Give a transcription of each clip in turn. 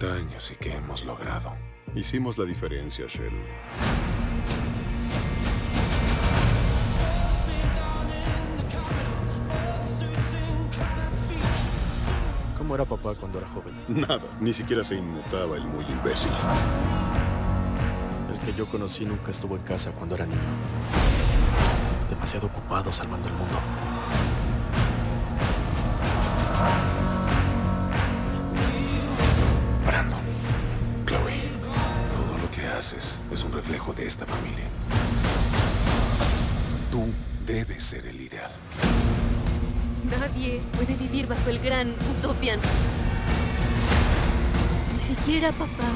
90 años y qué hemos logrado. Hicimos la diferencia, Shell. ¿Cómo era papá cuando era joven? Nada, ni siquiera se inmutaba el muy imbécil. El que yo conocí nunca estuvo en casa cuando era niño. Demasiado ocupado salvando el mundo. Es un reflejo de esta familia. Tú debes ser el ideal. Nadie puede vivir bajo el gran Utopian. Ni siquiera papá.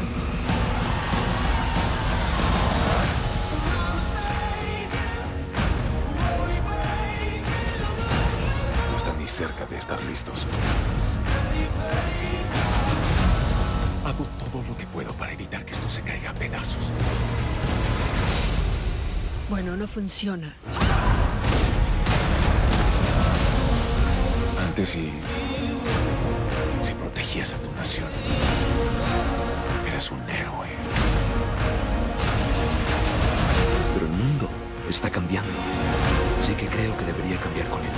No están ni cerca de estar listos. Bueno, no funciona. Antes si... si protegías a tu nación, eras un héroe. Pero el mundo está cambiando. Así que creo que debería cambiar con él.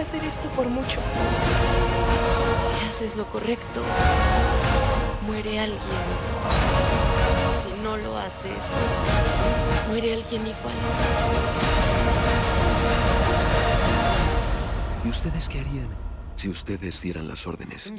Podré hacer esto por mucho. Si haces lo correcto, muere alguien. Si no lo haces, muere alguien igual. ¿Y ustedes qué harían si ustedes dieran las órdenes?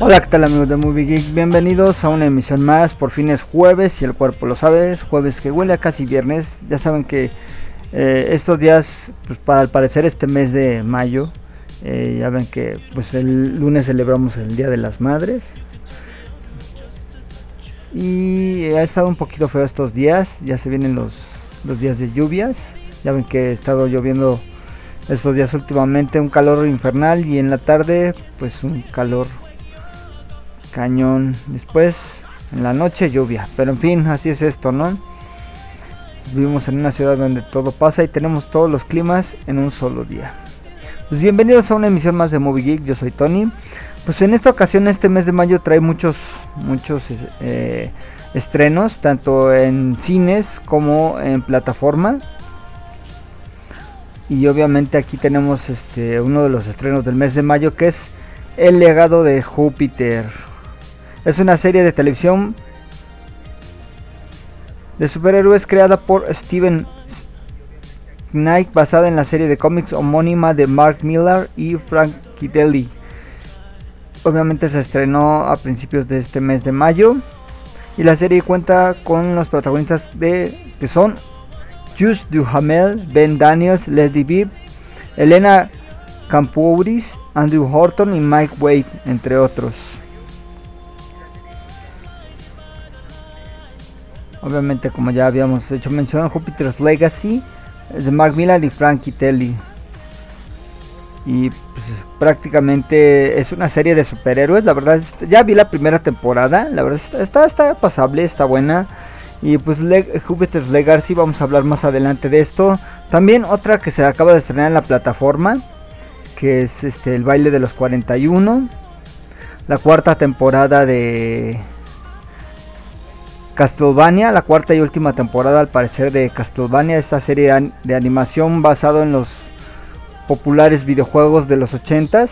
Hola, ¿qué tal amigos de Movie Geek? Bienvenidos a una emisión más, por fin es jueves y el cuerpo lo sabe, es jueves que huele a casi viernes, ya saben que eh, estos días, pues para al parecer este mes de mayo, eh, ya ven que pues el lunes celebramos el Día de las Madres. Y ha estado un poquito feo estos días, ya se vienen los, los días de lluvias, ya ven que ha estado lloviendo estos días últimamente, un calor infernal y en la tarde pues un calor cañón. Después, en la noche, lluvia. Pero en fin, así es esto, ¿no? Vivimos en una ciudad donde todo pasa y tenemos todos los climas en un solo día. Pues bienvenidos a una emisión más de Movie Geek, yo soy Tony. Pues en esta ocasión, este mes de mayo trae muchos, muchos eh, estrenos, tanto en cines como en plataforma. Y obviamente aquí tenemos este uno de los estrenos del mes de mayo que es El legado de Júpiter. Es una serie de televisión de superhéroes creada por Steven Knight basada en la serie de cómics homónima de Mark Millar y Frank Kittelly. Obviamente se estrenó a principios de este mes de mayo y la serie cuenta con los protagonistas de que son Jules Duhamel, Ben Daniels, Leslie Bibb, Elena Campouris, Andrew Horton y Mike Wade, entre otros. Obviamente, como ya habíamos hecho mención, Jupiter's Legacy es de Mark Millar y Frankie Telly. Y pues, prácticamente es una serie de superhéroes. La verdad, ya vi la primera temporada. La verdad, está, está pasable, está buena. Y pues Jupiter's Legacy, vamos a hablar más adelante de esto. También otra que se acaba de estrenar en la plataforma, que es este el baile de los 41. La cuarta temporada de Castlevania, la cuarta y última temporada al parecer de Castlevania, esta serie de animación basado en los populares videojuegos de los 80s,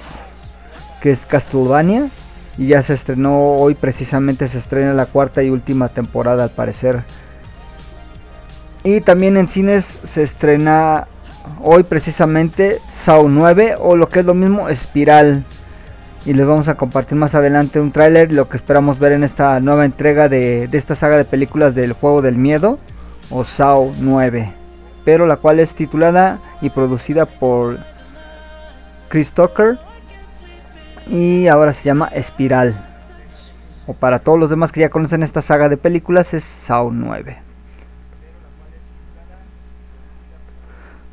que es Castlevania. Y ya se estrenó hoy, precisamente se estrena la cuarta y última temporada al parecer. Y también en cines se estrena hoy precisamente Saw 9 o lo que es lo mismo Espiral. Y les vamos a compartir más adelante un tráiler, lo que esperamos ver en esta nueva entrega de, de esta saga de películas del juego del miedo o Saw 9. Pero la cual es titulada y producida por Chris Tucker y ahora se llama Espiral. O para todos los demás que ya conocen esta saga de películas es Saw 9.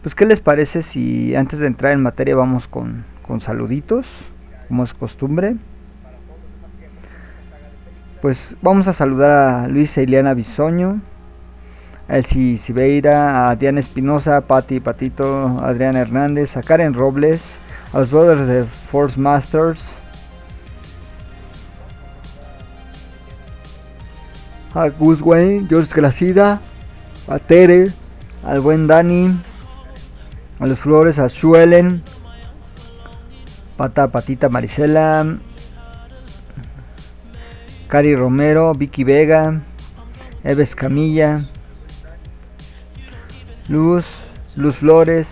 Pues qué les parece si antes de entrar en materia vamos con, con saluditos, como es costumbre. Pues vamos a saludar a Luis e Ileana Bisoño, a Elsie Sibeira, a Diana Espinosa, Patti Patito, a Adrián Hernández, a Karen Robles, a los brothers de Force Masters, a Gus Wayne, George Gracida, a Tere, al buen Dani, a los Flores, a Suelen, Pata Patita Marisela, Cari Romero, Vicky Vega, Eves Camilla, Luz, Luz Flores,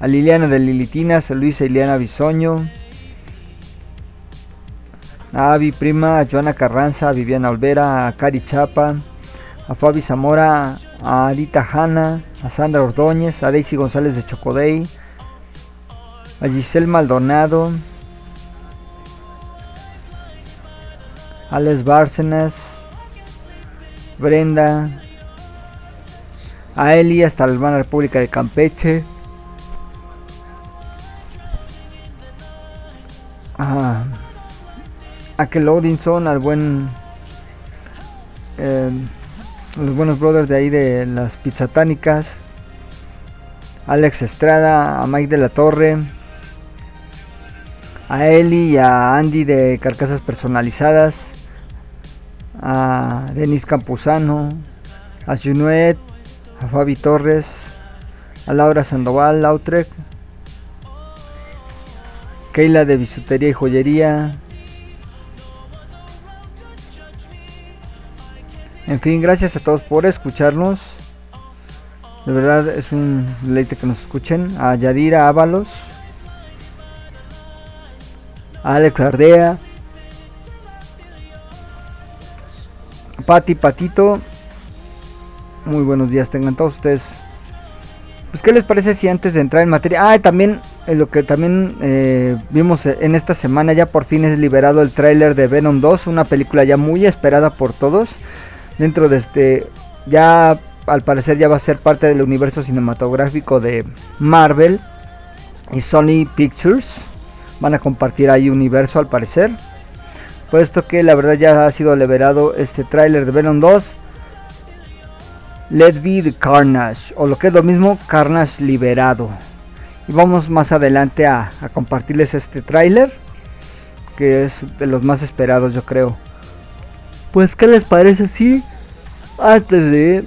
a Liliana de Lilitinas, a Luisa Liliana Bisoño, a Avi Prima, a Joana Carranza, a Viviana Olvera, a Cari Chapa, a Fabi Zamora, a Adita Hanna, a Sandra Ordóñez, a Daisy González de Chocodey, a Giselle Maldonado, a Les Bárcenas, Brenda, a Eli hasta República de Campeche, a, a Kel Odinson, al buen eh, los buenos brothers de ahí de las pizzatánicas, Alex Estrada, a Mike de la Torre, a Eli y a Andy de Carcasas Personalizadas, a Denis Campuzano, a Junuet, a Fabi Torres, a Laura Sandoval, Lautrec, Keila de Bisutería y Joyería. En fin, gracias a todos por escucharnos. De verdad es un deleite que nos escuchen. A Yadira Ábalos. Alex Ardea. Pati Patito. Muy buenos días tengan todos ustedes. Pues qué les parece si antes de entrar en materia... Ah, también eh, lo que también eh, vimos en esta semana ya por fin es liberado el tráiler de Venom 2. Una película ya muy esperada por todos. Dentro de este... Ya al parecer ya va a ser parte del universo cinematográfico de Marvel y Sony Pictures. Van a compartir ahí universo al parecer. Puesto que la verdad ya ha sido liberado este tráiler de Venom 2. Let Be the Carnage. O lo que es lo mismo, Carnage liberado. Y vamos más adelante a, a compartirles este tráiler. Que es de los más esperados yo creo. Pues qué les parece si antes de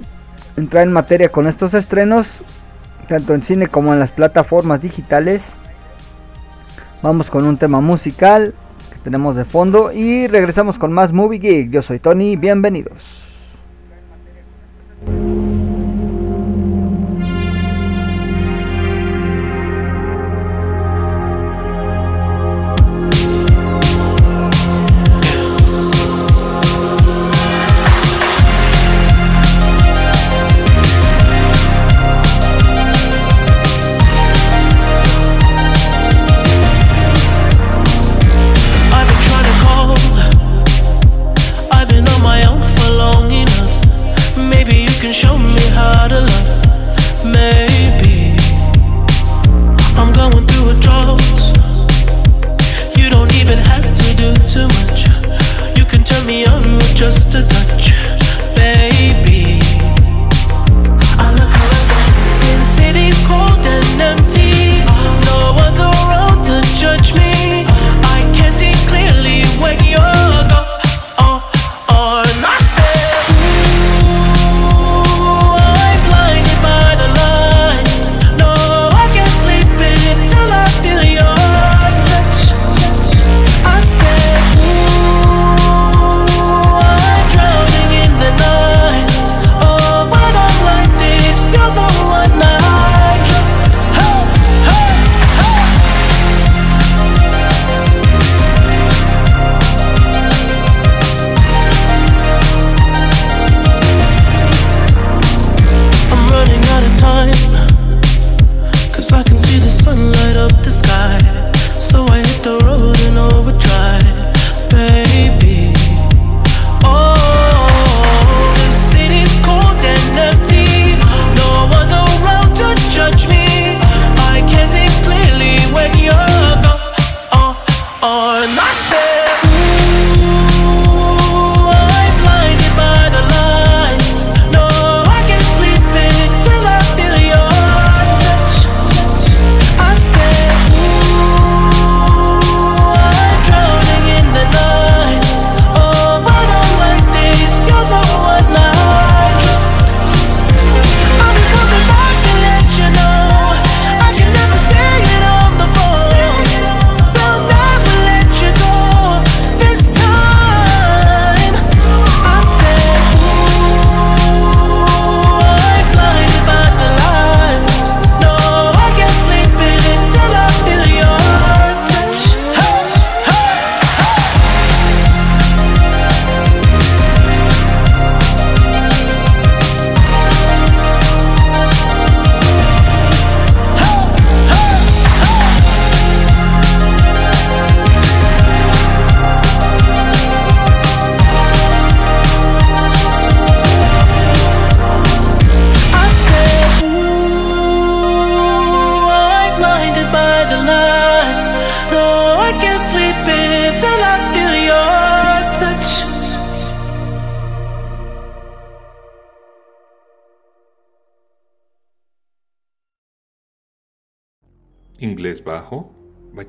entrar en materia con estos estrenos, tanto en cine como en las plataformas digitales, vamos con un tema musical que tenemos de fondo y regresamos con más Movie Geek. Yo soy Tony, bienvenidos.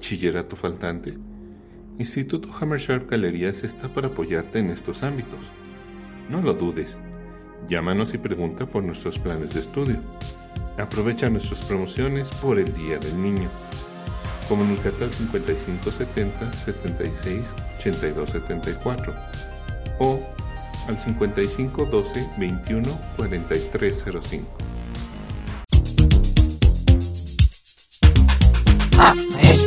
Bachillerato faltante. Instituto Hammersharp Galerías está para apoyarte en estos ámbitos. No lo dudes. Llámanos y pregunta por nuestros planes de estudio. Aprovecha nuestras promociones por el Día del Niño. Comunícate al 5570 76 82 74 o al 5512 21 4305.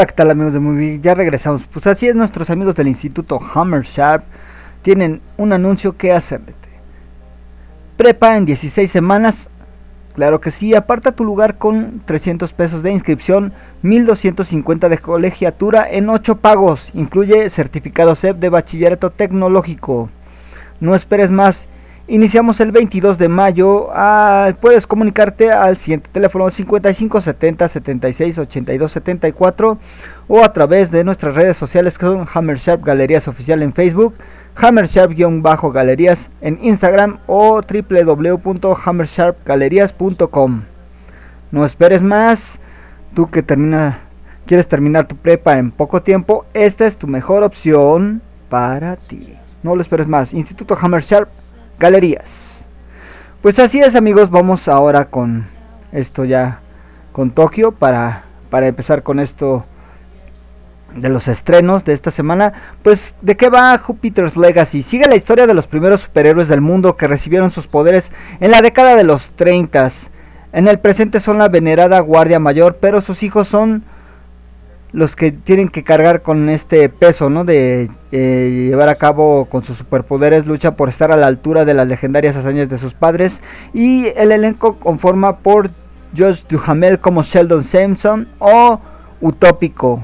Hola, ¿qué tal amigos de Movie? Ya regresamos. Pues así es, nuestros amigos del Instituto Hammer Sharp tienen un anuncio que hacerte. Prepa en 16 semanas. Claro que sí, aparta tu lugar con 300 pesos de inscripción, 1250 de colegiatura en 8 pagos. Incluye certificado CEP de bachillerato tecnológico. No esperes más. Iniciamos el 22 de mayo. Ah, puedes comunicarte al siguiente teléfono 55 70 76 82 74 o a través de nuestras redes sociales que son Hammer Sharp Galerías Oficial en Facebook, Hammer Sharp-Galerías en Instagram o www.hammersharpgalerías.com. No esperes más. Tú que termina, quieres terminar tu prepa en poco tiempo, esta es tu mejor opción para ti. No lo esperes más. Instituto Hammer Sharp Galerías. Pues así es amigos, vamos ahora con esto ya con Tokio para, para empezar con esto de los estrenos de esta semana. Pues de qué va Jupiter's Legacy? Sigue la historia de los primeros superhéroes del mundo que recibieron sus poderes en la década de los 30. En el presente son la venerada Guardia Mayor, pero sus hijos son los que tienen que cargar con este peso, ¿no? De eh, llevar a cabo con sus superpoderes, lucha por estar a la altura de las legendarias hazañas de sus padres. Y el elenco conforma por Josh Duhamel como Sheldon Simpson o Utópico.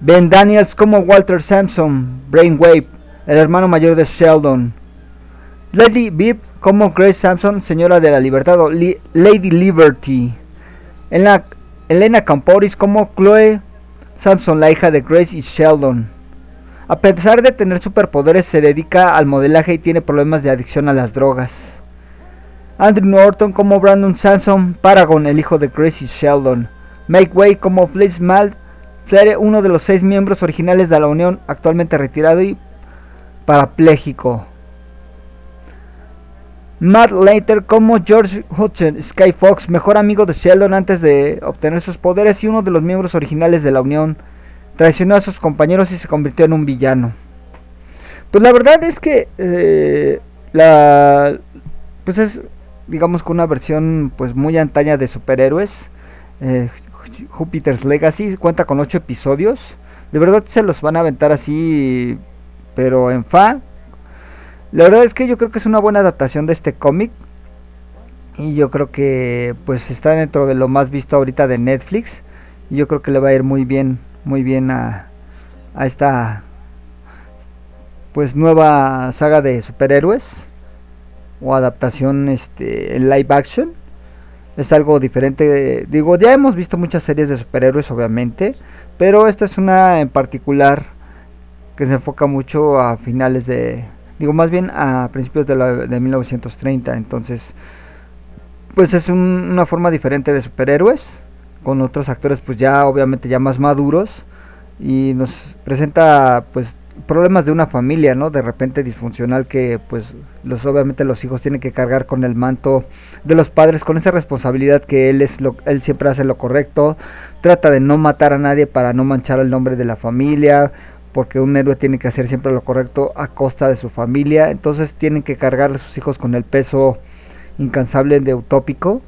Ben Daniels como Walter Sampson, Brainwave, el hermano mayor de Sheldon. Lady Bibb como Grace Sampson, señora de la libertad o Lady Liberty. En la Elena Camporis como Chloe Sampson, la hija de Grace y Sheldon. A pesar de tener superpoderes, se dedica al modelaje y tiene problemas de adicción a las drogas. Andrew Norton como Brandon Sampson, Paragon, el hijo de Grace y Sheldon. Make Way como Fliss Mal, Flair, uno de los seis miembros originales de la Unión, actualmente retirado y parapléjico. Matt Later como George Hudson Sky Fox, mejor amigo de Sheldon antes de obtener sus poderes y uno de los miembros originales de la Unión, traicionó a sus compañeros y se convirtió en un villano. Pues la verdad es que eh, la pues es digamos que una versión pues muy antaña de superhéroes. Eh, Jupiter's Legacy cuenta con 8 episodios. De verdad se los van a aventar así, pero en fa. La verdad es que yo creo que es una buena adaptación de este cómic. Y yo creo que pues está dentro de lo más visto ahorita de Netflix. Y yo creo que le va a ir muy bien, muy bien a, a esta pues nueva saga de superhéroes o adaptación este en live action es algo diferente digo ya hemos visto muchas series de superhéroes obviamente pero esta es una en particular que se enfoca mucho a finales de digo más bien a principios de, la, de 1930 entonces pues es un, una forma diferente de superhéroes con otros actores pues ya obviamente ya más maduros y nos presenta pues problemas de una familia, ¿no? De repente disfuncional que pues los obviamente los hijos tienen que cargar con el manto de los padres con esa responsabilidad que él es lo él siempre hace lo correcto, trata de no matar a nadie para no manchar el nombre de la familia, porque un héroe tiene que hacer siempre lo correcto a costa de su familia, entonces tienen que cargar a sus hijos con el peso incansable de utópico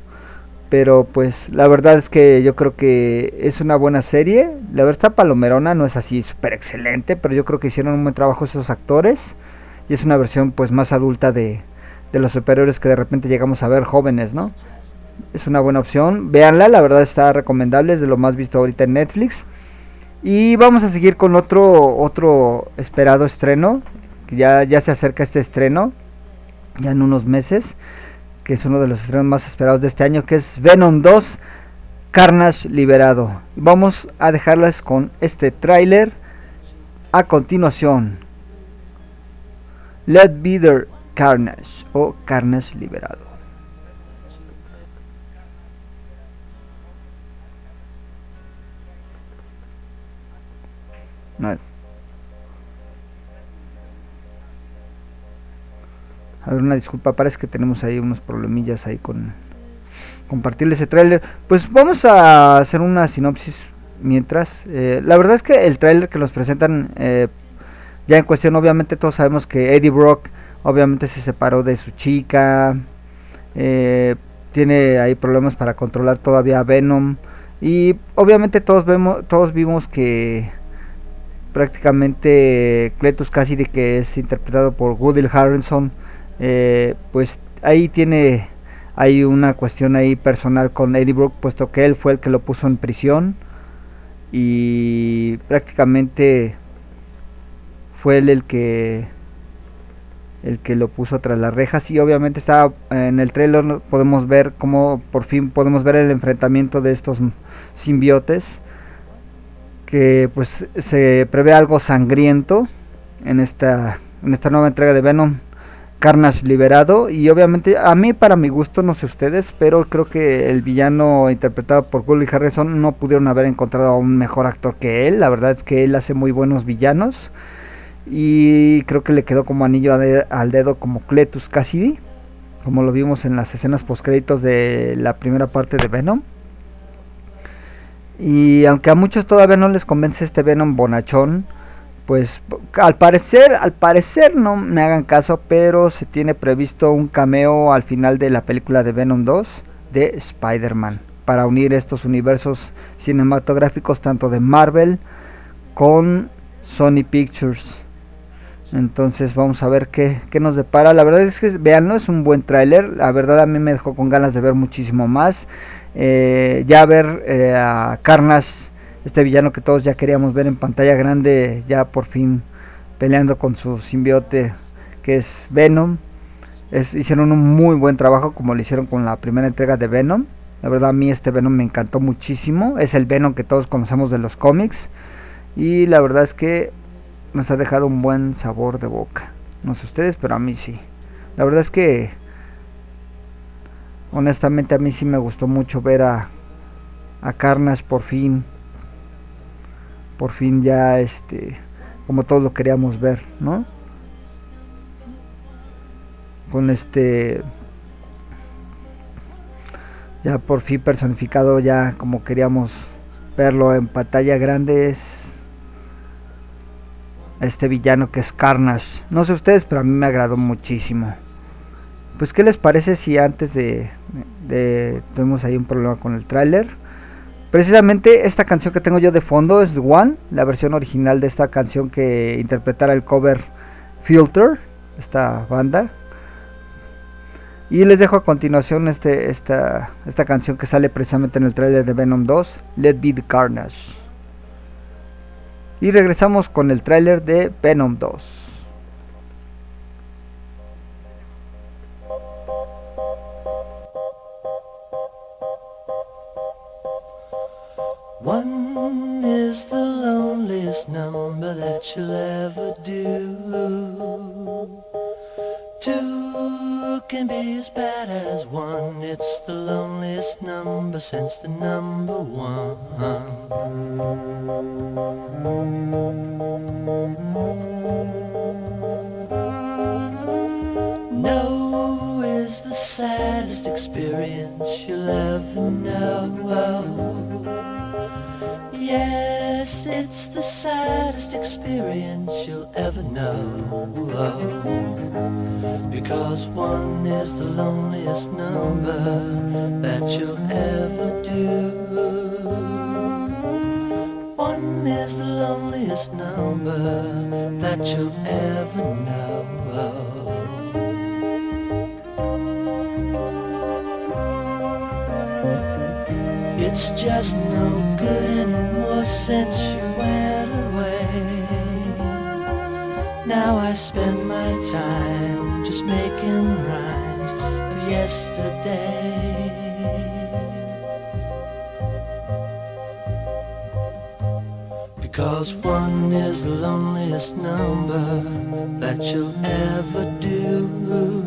pero pues la verdad es que yo creo que es una buena serie. La verdad está palomerona, no es así súper excelente, pero yo creo que hicieron un buen trabajo esos actores. Y es una versión pues más adulta de, de los superiores que de repente llegamos a ver jóvenes, ¿no? Es una buena opción. Véanla, la verdad está recomendable, es de lo más visto ahorita en Netflix. Y vamos a seguir con otro, otro esperado estreno. Que ya, ya se acerca este estreno. Ya en unos meses que es uno de los estrenos más esperados de este año, que es Venom 2, Carnage Liberado. Vamos a dejarles con este tráiler a continuación. Let Be There Carnage o Carnage Liberado. No. A ver, una disculpa, parece que tenemos ahí unos problemillas ahí con compartirles ese tráiler. Pues vamos a hacer una sinopsis mientras. Eh, la verdad es que el tráiler que nos presentan eh, ya en cuestión, obviamente todos sabemos que Eddie Brock obviamente se separó de su chica. Eh, tiene ahí problemas para controlar todavía a Venom. Y obviamente todos vemos, todos vimos que prácticamente Cletus Cassidy que es interpretado por Woody Harrelson. Eh, pues ahí tiene hay una cuestión ahí personal con Eddie Brook puesto que él fue el que lo puso en prisión y prácticamente fue él el que el que lo puso tras las rejas. Y obviamente está en el trailer podemos ver cómo por fin podemos ver el enfrentamiento de estos simbiotes que pues se prevé algo sangriento en esta en esta nueva entrega de Venom Carnage liberado. Y obviamente a mí para mi gusto no sé ustedes pero creo que el villano interpretado por Woody Harrison no pudieron haber encontrado a un mejor actor que él. La verdad es que él hace muy buenos villanos. Y creo que le quedó como anillo al dedo como Cletus Cassidy como lo vimos en las escenas post créditos de la primera parte de Venom y aunque a muchos todavía no les convence este Venom bonachón pues al parecer, al parecer no me hagan caso, pero se tiene previsto un cameo al final de la película de Venom 2 de Spider-Man para unir estos universos cinematográficos tanto de Marvel con Sony Pictures. Entonces vamos a ver qué, qué nos depara. La verdad es que veanlo, es un buen tráiler. La verdad a mí me dejó con ganas de ver muchísimo más. Eh, ya ver eh, a Carnage este villano que todos ya queríamos ver en pantalla grande, ya por fin peleando con su simbiote que es Venom. Es, hicieron un muy buen trabajo como lo hicieron con la primera entrega de Venom. La verdad a mí este Venom me encantó muchísimo. Es el Venom que todos conocemos de los cómics. Y la verdad es que nos ha dejado un buen sabor de boca. No sé ustedes, pero a mí sí. La verdad es que honestamente a mí sí me gustó mucho ver a, a Carnage por fin por fin ya este como todos lo queríamos ver, ¿no? Con este Ya por fin personificado, ya como queríamos verlo en pantalla grande, es este villano que es Carnage. No sé ustedes, pero a mí me agradó muchísimo. Pues, ¿qué les parece si antes de, tuvimos ahí un problema con el tráiler? Precisamente esta canción que tengo yo de fondo es One, la versión original de esta canción que interpretara el cover Filter, esta banda. Y les dejo a continuación este, esta, esta canción que sale precisamente en el trailer de Venom 2, Let Be the Carnage. Y regresamos con el tráiler de Venom 2. One is the loneliest number that you'll ever do. Two can be as bad as one. It's the loneliest number since the number one. No is the saddest experience you'll ever know. Yes, it's the saddest experience you'll ever know. Because one is the loneliest number that you'll ever do. One is the loneliest number that you'll ever know. It's just no good anymore since you went away. Now I spend my time just making rhymes of yesterday. Because one is the loneliest number that you'll ever do.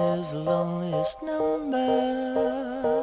Is the loneliest number.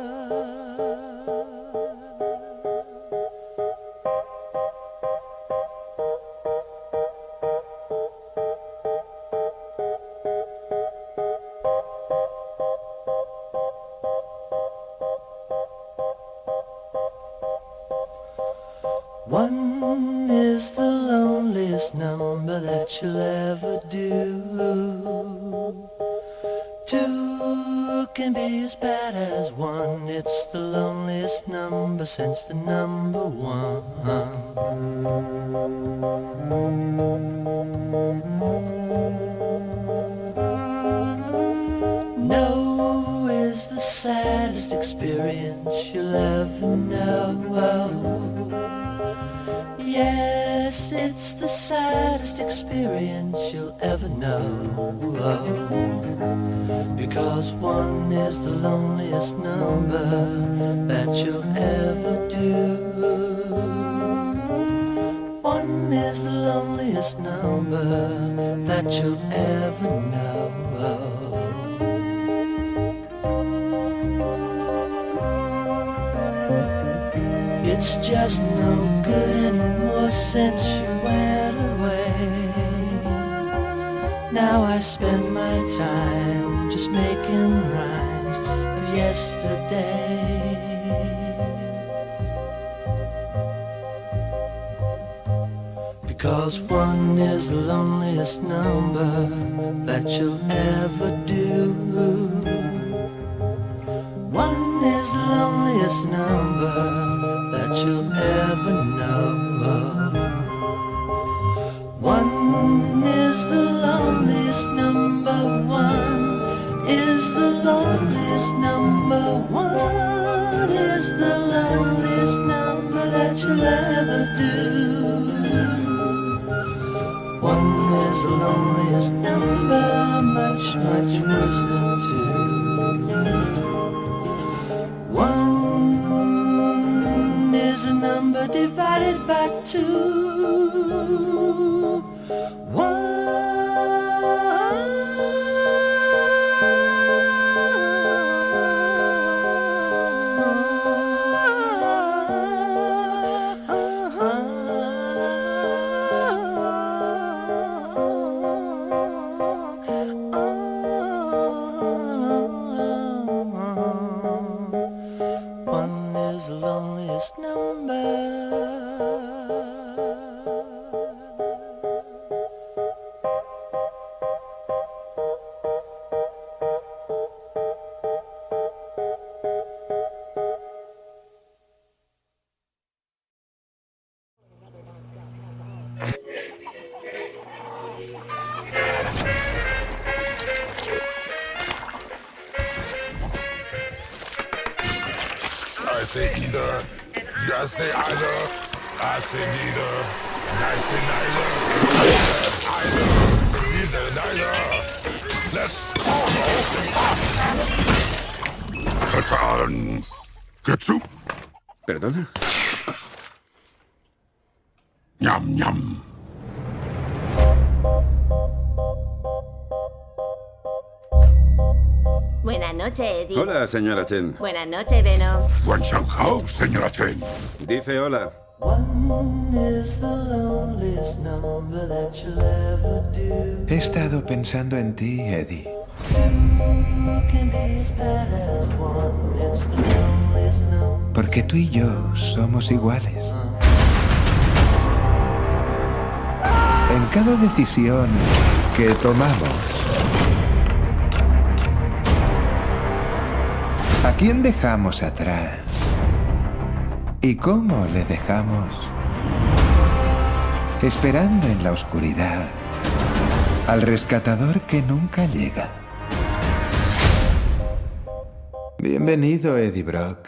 Cause one is the loneliest number that you'll ever do. One is the loneliest number that you'll ever do. highest number. I say either. You say either. I say neither. And I say neither. Either. Neither, neither. Let's go. Katan. Ketsu. ¿Perdona? Ñam, ñam. Noches, Eddie. Hola, señora Chen. Buenas noches, Venom. Wan Shang Hao, señora Chen. Dice hola. One is the loneliest number that you'll ever do. He estado pensando en ti, Eddie. Porque tú y yo somos iguales. En cada decisión que tomamos, ¿a quién dejamos atrás? ¿Y cómo le dejamos? Esperando en la oscuridad al rescatador que nunca llega. Bienvenido, Eddie Brock.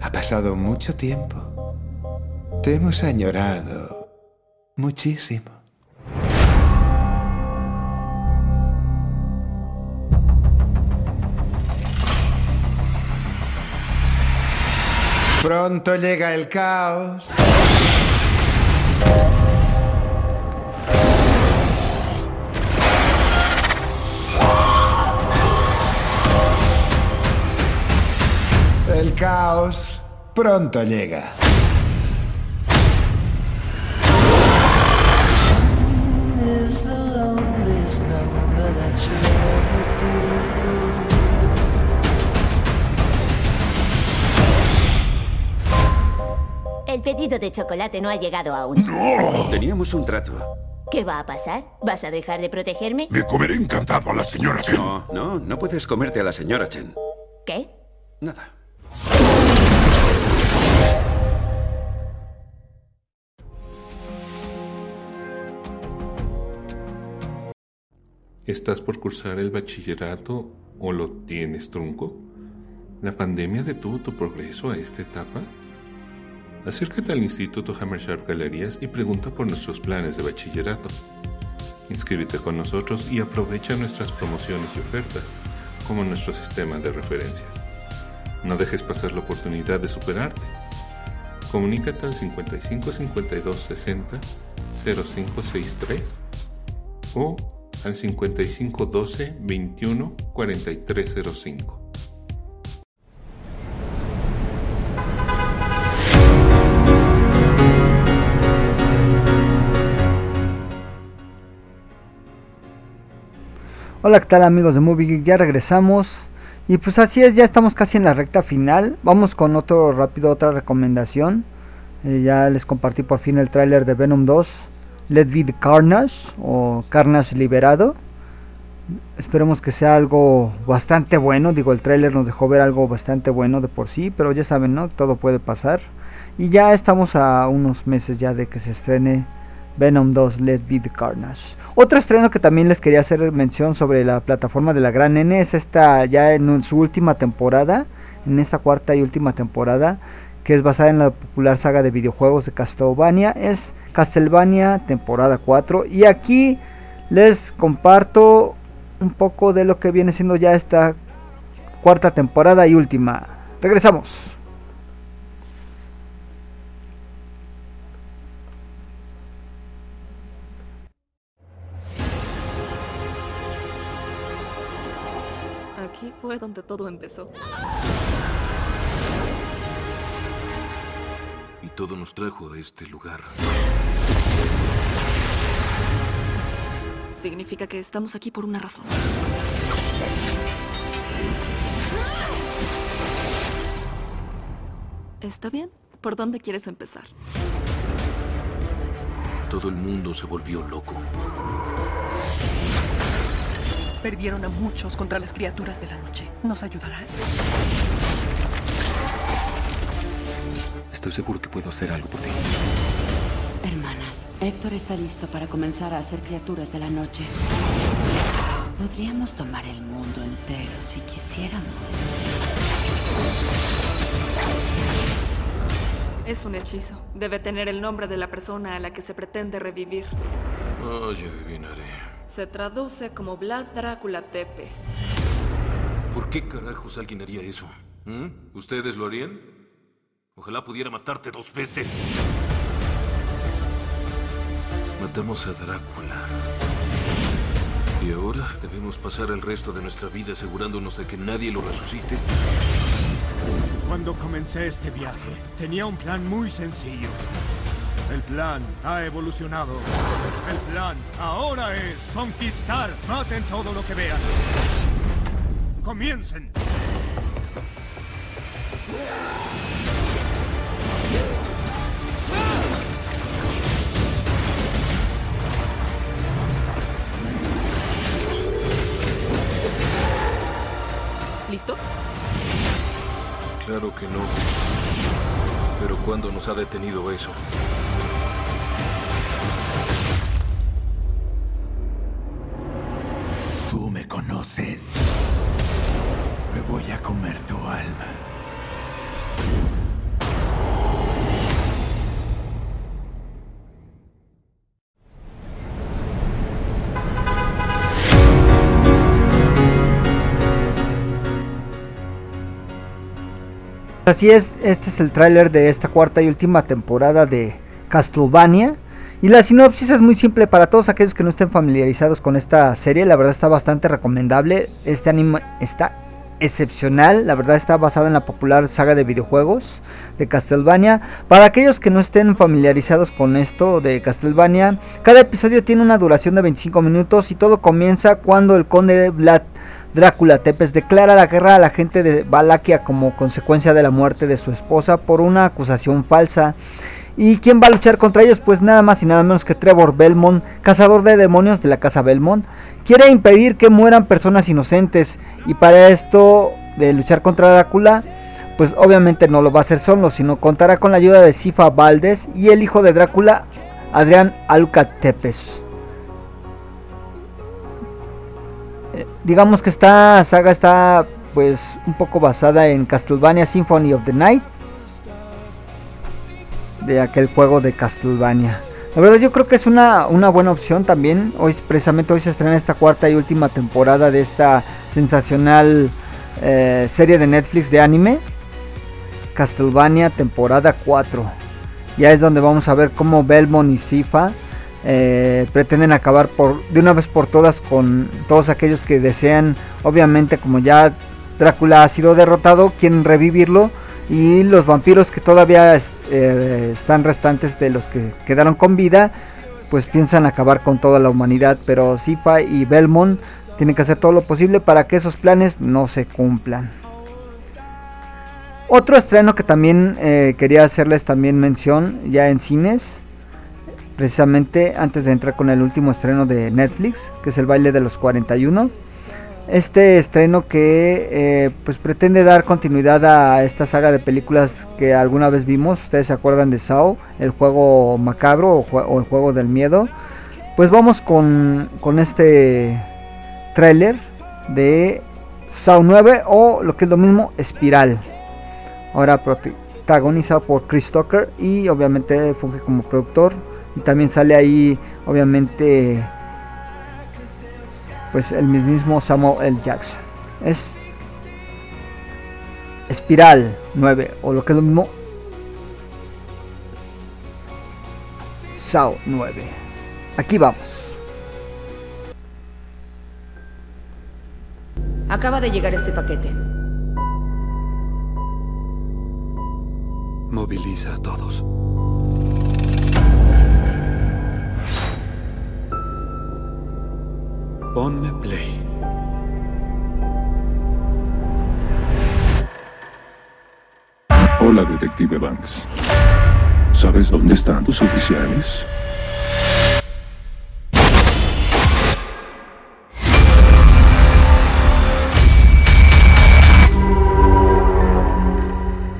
Ha pasado mucho tiempo. Te hemos añorado muchísimo. Pronto llega el caos. El caos pronto llega. Pedido de chocolate no ha llegado aún. Teníamos un trato. ¿Qué va a pasar? ¿Vas a dejar de protegerme? Me comeré encantado a la señora Chen. No, no, no puedes comerte a la señora Chen. ¿Qué? Nada. ¿Estás por cursar el bachillerato o lo tienes trunco? ¿La pandemia detuvo tu progreso a esta etapa? Acércate al Instituto Hammersharp Galerías y pregunta por nuestros planes de bachillerato. Inscríbete con nosotros y aprovecha nuestras promociones y ofertas, como nuestro sistema de referencias. No dejes pasar la oportunidad de superarte. Comunícate al 55 52 60 0563 o al 55 12 21 4305. Hola, ¿qué tal amigos de Movie Geek? Ya regresamos. Y pues así es, ya estamos casi en la recta final. Vamos con otro rápido, otra recomendación. Eh, ya les compartí por fin el tráiler de Venom 2. Let Be the Carnage o Carnage Liberado. Esperemos que sea algo bastante bueno. Digo, el tráiler nos dejó ver algo bastante bueno de por sí, pero ya saben, ¿no? Todo puede pasar. Y ya estamos a unos meses ya de que se estrene Venom 2 Let Be the Carnage. Otro estreno que también les quería hacer mención sobre la plataforma de la Gran N es esta ya en su última temporada, en esta cuarta y última temporada, que es basada en la popular saga de videojuegos de Castlevania, es Castlevania temporada 4 y aquí les comparto un poco de lo que viene siendo ya esta cuarta temporada y última. Regresamos. Fue donde todo empezó. Y todo nos trajo a este lugar. Significa que estamos aquí por una razón. ¿Está bien? ¿Por dónde quieres empezar? Todo el mundo se volvió loco. Perdieron a muchos contra las criaturas de la noche. ¿Nos ayudará? Estoy seguro que puedo hacer algo por ti. Hermanas, Héctor está listo para comenzar a hacer criaturas de la noche. Podríamos tomar el mundo entero si quisiéramos. Es un hechizo. Debe tener el nombre de la persona a la que se pretende revivir. Ay, adivinaré. Se traduce como Vlad Drácula Tepes. ¿Por qué carajos alguien haría eso? ¿Mm? ¿Ustedes lo harían? Ojalá pudiera matarte dos veces. Matamos a Drácula. ¿Y ahora debemos pasar el resto de nuestra vida asegurándonos de que nadie lo resucite? Cuando comencé este viaje, tenía un plan muy sencillo. El plan ha evolucionado. El plan ahora es conquistar. Maten todo lo que vean. Comiencen. ¿Listo? Claro que no. Pero ¿cuándo nos ha detenido eso? Conoces. Me voy a comer tu alma. Así es, este es el tráiler de esta cuarta y última temporada de Castlevania. Y la sinopsis es muy simple para todos aquellos que no estén familiarizados con esta serie. La verdad está bastante recomendable. Este anime está excepcional. La verdad está basado en la popular saga de videojuegos de Castlevania. Para aquellos que no estén familiarizados con esto de Castlevania, cada episodio tiene una duración de 25 minutos y todo comienza cuando el conde Vlad Drácula Tepes declara la guerra a la gente de Valaquia como consecuencia de la muerte de su esposa por una acusación falsa. ¿Y quién va a luchar contra ellos? Pues nada más y nada menos que Trevor Belmont, cazador de demonios de la casa Belmont. Quiere impedir que mueran personas inocentes y para esto de luchar contra Drácula, pues obviamente no lo va a hacer solo, sino contará con la ayuda de Sifa Valdés y el hijo de Drácula, Adrián Aluca Tepes. digamos que esta saga está pues un poco basada en Castlevania Symphony of the Night de aquel juego de Castlevania. La verdad yo creo que es una, una buena opción también. Hoy precisamente hoy se estrena esta cuarta y última temporada de esta sensacional eh, serie de Netflix de anime. Castlevania temporada 4. Ya es donde vamos a ver cómo Belmont y Sifa eh, pretenden acabar por de una vez por todas con todos aquellos que desean, obviamente como ya Drácula ha sido derrotado, quieren revivirlo y los vampiros que todavía eh, están restantes de los que quedaron con vida, pues piensan acabar con toda la humanidad, pero Sifa y Belmont tienen que hacer todo lo posible para que esos planes no se cumplan. Otro estreno que también eh, quería hacerles también mención ya en cines precisamente antes de entrar con el último estreno de Netflix, que es el baile de los 41. Este estreno que eh, pues pretende dar continuidad a esta saga de películas que alguna vez vimos. Ustedes se acuerdan de Saw, el juego macabro o, el juego del miedo. Pues vamos con, con este tráiler de Saw 9 o lo que es lo mismo Espiral. Ahora protagonizado por Chris Tucker y obviamente funge como productor. Y también sale ahí obviamente pues el mismo Samuel L. Jackson. Es Espiral 9 o lo que es lo mismo Saw 9. Aquí vamos. Acaba de llegar este paquete. Moviliza a todos. Ponme play. Hola, detective Banks. ¿Sabes dónde están tus oficiales?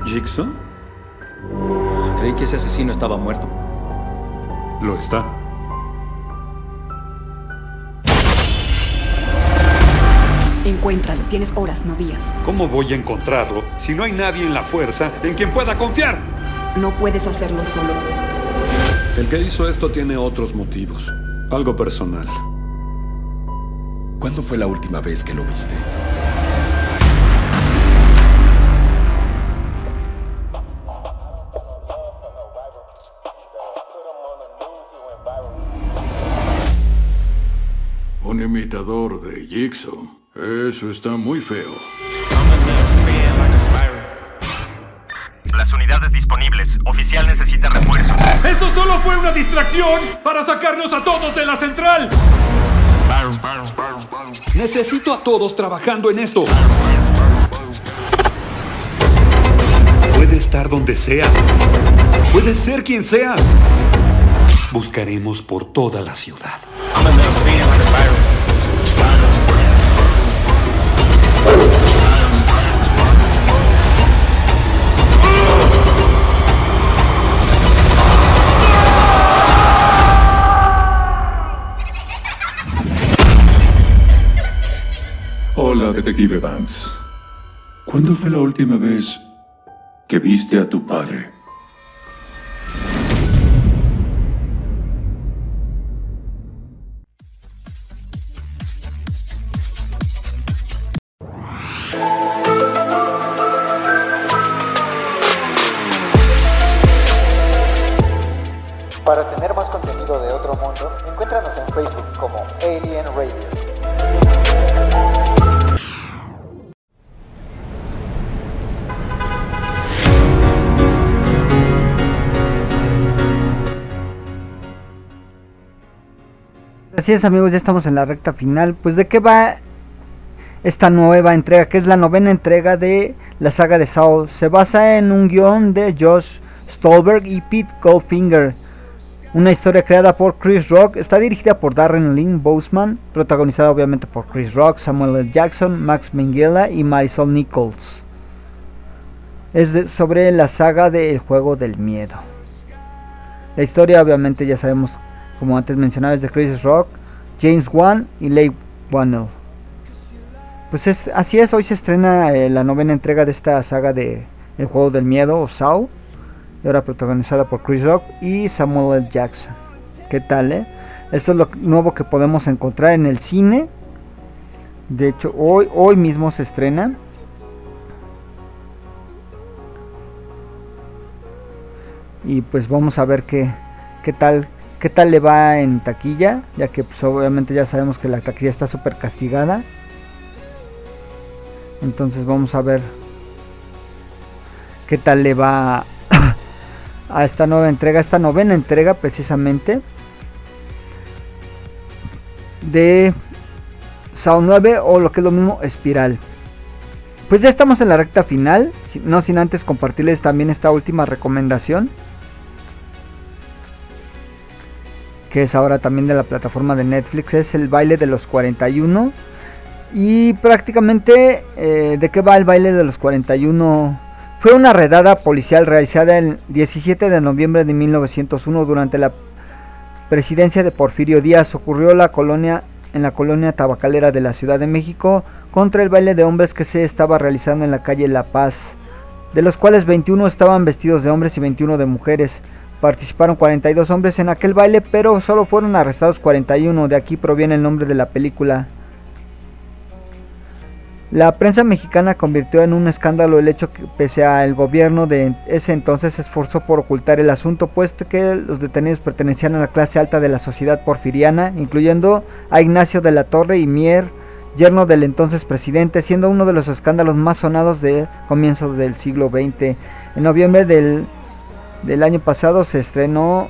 ¿Jigsaw? Creí que ese asesino estaba muerto. Lo está. Encuéntralo. Tienes horas, no días. ¿Cómo voy a encontrarlo si no hay nadie en la fuerza en quien pueda confiar? No puedes hacerlo solo. El que hizo esto tiene otros motivos. Algo personal. ¿Cuándo fue la última vez que lo viste? Un imitador de Jigsaw. Eso está muy feo. Las unidades disponibles. Oficial necesita refuerzos. ¡Eso solo fue una distracción para sacarnos a todos de la central! Necesito a todos trabajando en esto. Puede estar donde sea. Puede ser quien sea. Buscaremos por toda la ciudad. Hola, detective Banks. ¿Cuándo fue la última vez que viste a tu padre? Así amigos, ya estamos en la recta final. Pues de qué va esta nueva entrega, que es la novena entrega de la saga de Saw. Se basa en un guion de Josh Stolberg y Pete Goldfinger. Una historia creada por Chris Rock, está dirigida por Darren Lynn Boseman, protagonizada obviamente por Chris Rock, Samuel L. Jackson, Max Minghella y Marisol Nichols. Es de- sobre la saga del juego del miedo. La historia obviamente ya sabemos, como antes mencionaba, es de Chris Rock, James Wan y Leigh Whannell. Pues es, así es, hoy se estrena eh, la novena entrega de esta saga de El juego del miedo o Saw. Ahora protagonizada por Chris Rock y Samuel L. Jackson. ¿Qué tal, eh? Esto es lo nuevo que podemos encontrar en el cine. De hecho, hoy, hoy mismo se estrena. Y pues vamos a ver qué, qué tal qué tal le va en taquilla, ya que pues obviamente ya sabemos que la taquilla está súper castigada. Entonces vamos a ver qué tal le va a esta nueva entrega, esta novena entrega precisamente de Saw 9 o lo que es lo mismo Espiral. Pues ya estamos en la recta final, no sin antes compartirles también esta última recomendación. Que es ahora también de la plataforma de Netflix, es el baile de los 41. Y prácticamente, eh, ¿de qué va el baile de los 41? Fue una redada policial realizada el 17 de noviembre de 1901 durante la presidencia de Porfirio Díaz. Ocurrió la colonia, en la colonia tabacalera de la Ciudad de México contra el baile de hombres que se estaba realizando en la calle La Paz, de los cuales 21 estaban vestidos de hombres y 21 de mujeres. Participaron 42 hombres en aquel baile, pero solo fueron arrestados 41. De aquí proviene el nombre de la película. La prensa mexicana convirtió en un escándalo el hecho que pese al gobierno de ese entonces se esforzó por ocultar el asunto, puesto que los detenidos pertenecían a la clase alta de la sociedad porfiriana, incluyendo a Ignacio de la Torre y Mier, yerno del entonces presidente, siendo uno de los escándalos más sonados de comienzos del siglo XX. En noviembre del, del año pasado se estrenó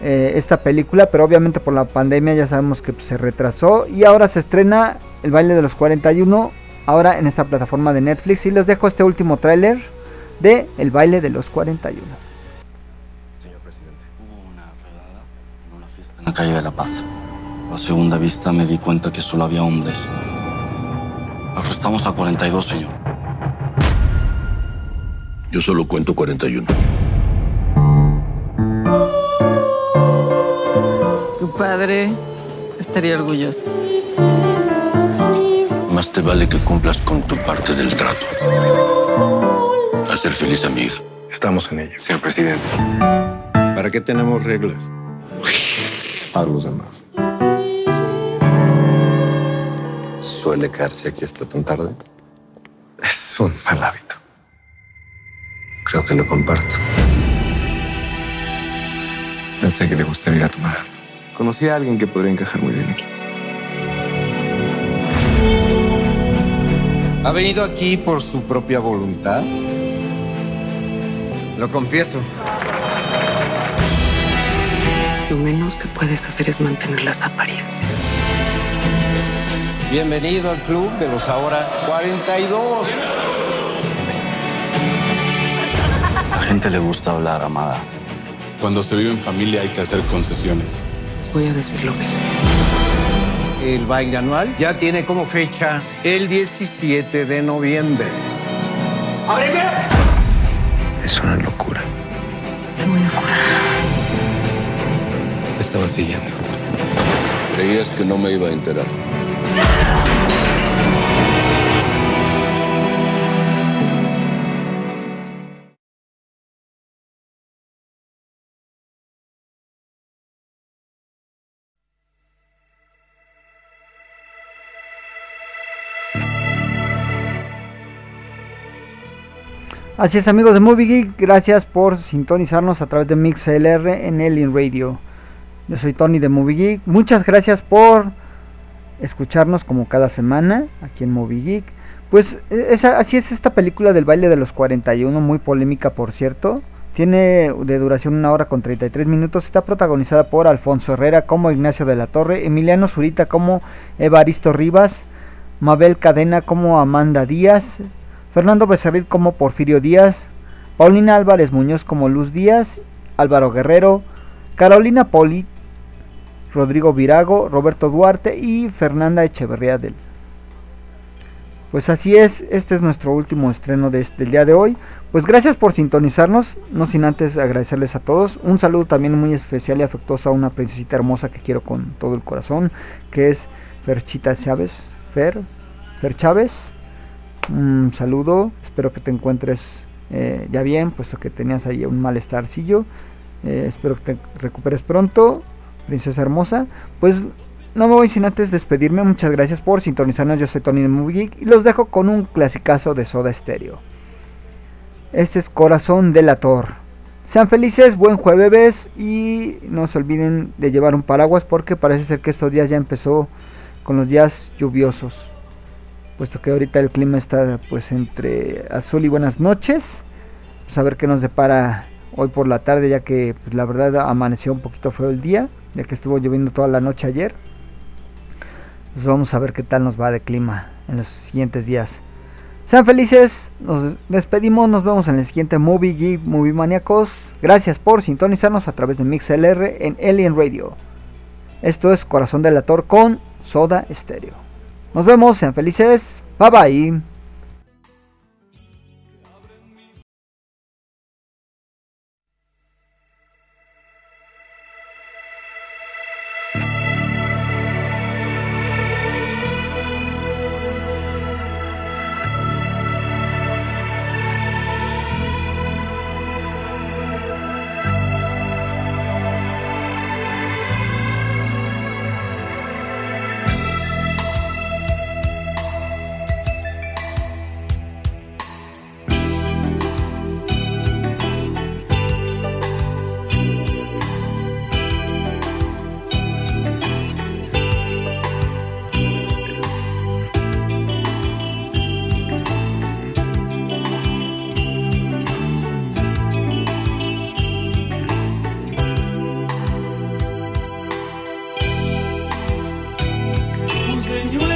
eh, esta película, pero obviamente por la pandemia ya sabemos que pues, se retrasó y ahora se estrena El baile de los 41, ahora en esta plataforma de Netflix y les dejo este último tráiler de El baile de los 41. en la calle de La Paz. A segunda vista me di cuenta que solo había hombres. Arrestamos a 42, señor. Yo solo cuento 41. Padre estaría orgulloso. Más te vale que cumplas con tu parte del trato. Hacer feliz a mi hija. Estamos en ello. Señor presidente. ¿Para qué tenemos reglas? Para los demás. ¿Suele quedarse aquí hasta tan tarde? Es un mal hábito. Creo que lo comparto. Pensé que le gustaría ir a tomar. Conocí a alguien que podría encajar muy bien aquí. ¿Ha venido aquí por su propia voluntad? Lo confieso. Lo menos que puedes hacer es mantener las apariencias. Bienvenido al club de los ahora 42. A la gente le gusta hablar, Amada. Cuando se vive en familia hay que hacer concesiones. Les voy a decir lo que sé. El baile anual ya tiene como fecha el 17 de noviembre. ¡Ábreme! Es una locura. Te voy a curar. Me estaban siguiendo. Creías que no me iba a enterar. Así es amigos de Movie Geek, gracias por sintonizarnos a través de MixLR en Alien Radio. Yo soy Tony de Movie Geek, muchas gracias por escucharnos como cada semana aquí en Movie Geek. Pues esa, así es esta película del baile de los 41, muy polémica por cierto. Tiene de duración una hora con 33 minutos. Está protagonizada por Alfonso Herrera como Ignacio de la Torre, Emiliano Zurita como Evaristo Rivas, Mabel Cadena como Amanda Díaz, Fernando Becerril como Porfirio Díaz, Paulina Álvarez Muñoz como Luz Díaz, Álvaro Guerrero, Carolina Poli, Rodrigo Virago, Roberto Duarte y Fernanda Echeverría del. Pues así es, este es nuestro último estreno de este, del día de hoy. Pues gracias por sintonizarnos, no sin antes agradecerles a todos. Un saludo también muy especial y afectuoso a una princesita hermosa que quiero con todo el corazón, que es Ferchita Chávez. Fer, Fer Chávez. Un saludo, espero que te encuentres eh, ya bien, puesto que tenías ahí un malestarcillo. Eh, espero que te recuperes pronto, princesa hermosa. Pues no me voy sin antes despedirme. Muchas gracias por sintonizarnos. Yo soy Tony de Movie Geek y los dejo con un clasicazo de Soda Stereo. Este es Corazón Delator. Sean felices, buen jueves y no se olviden de llevar un paraguas porque parece ser que estos días ya empezó con los días lluviosos. Puesto que ahorita el clima está pues entre azul y buenas noches. Pues a ver qué nos depara hoy por la tarde ya que pues, la verdad amaneció un poquito feo el día. Ya que estuvo lloviendo toda la noche ayer. Pues vamos a ver qué tal nos va de clima en los siguientes días. Sean felices, nos despedimos, nos vemos en el siguiente Movie Geek Movie Maniacos. Gracias por sintonizarnos a través de MixLR en Alien Radio. Esto es Corazón del Ator con Soda Stereo. Nos vemos, sean felices, bye bye. Un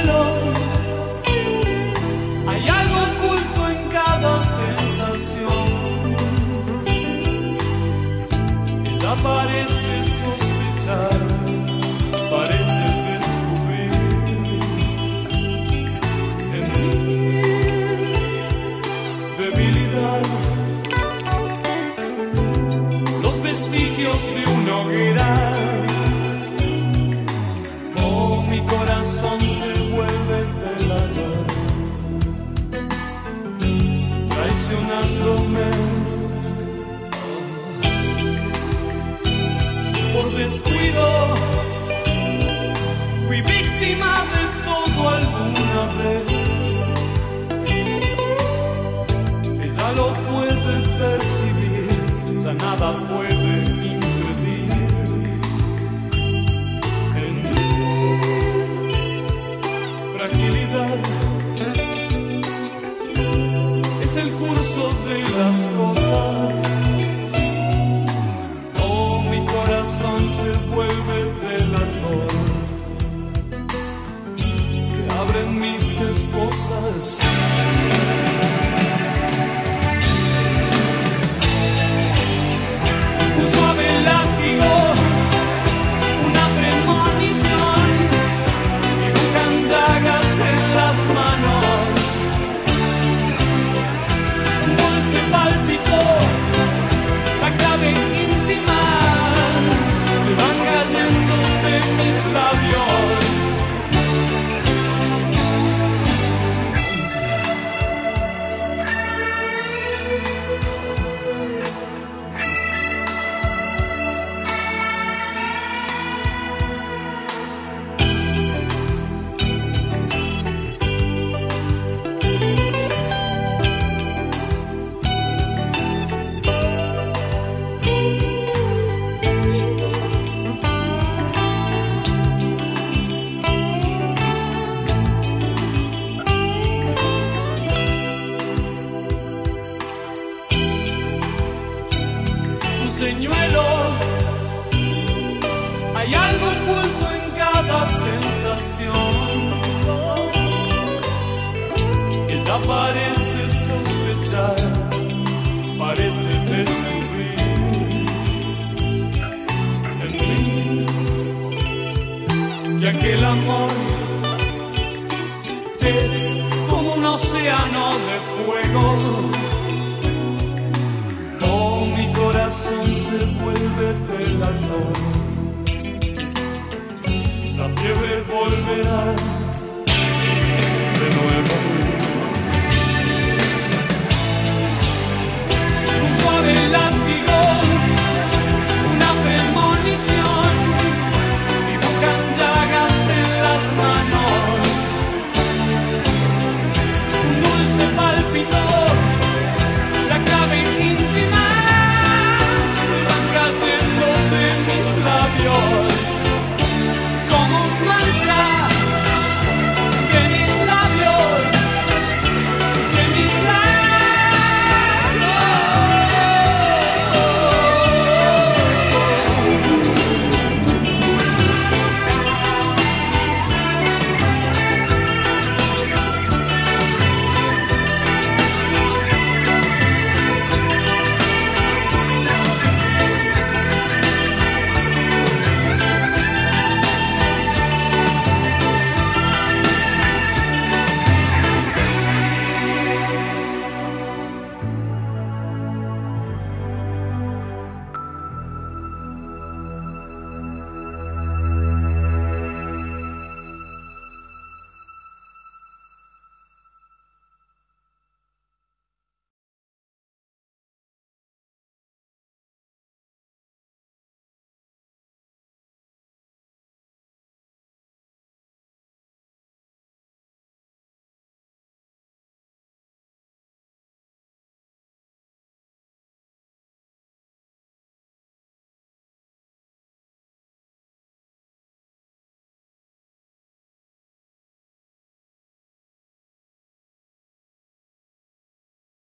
before.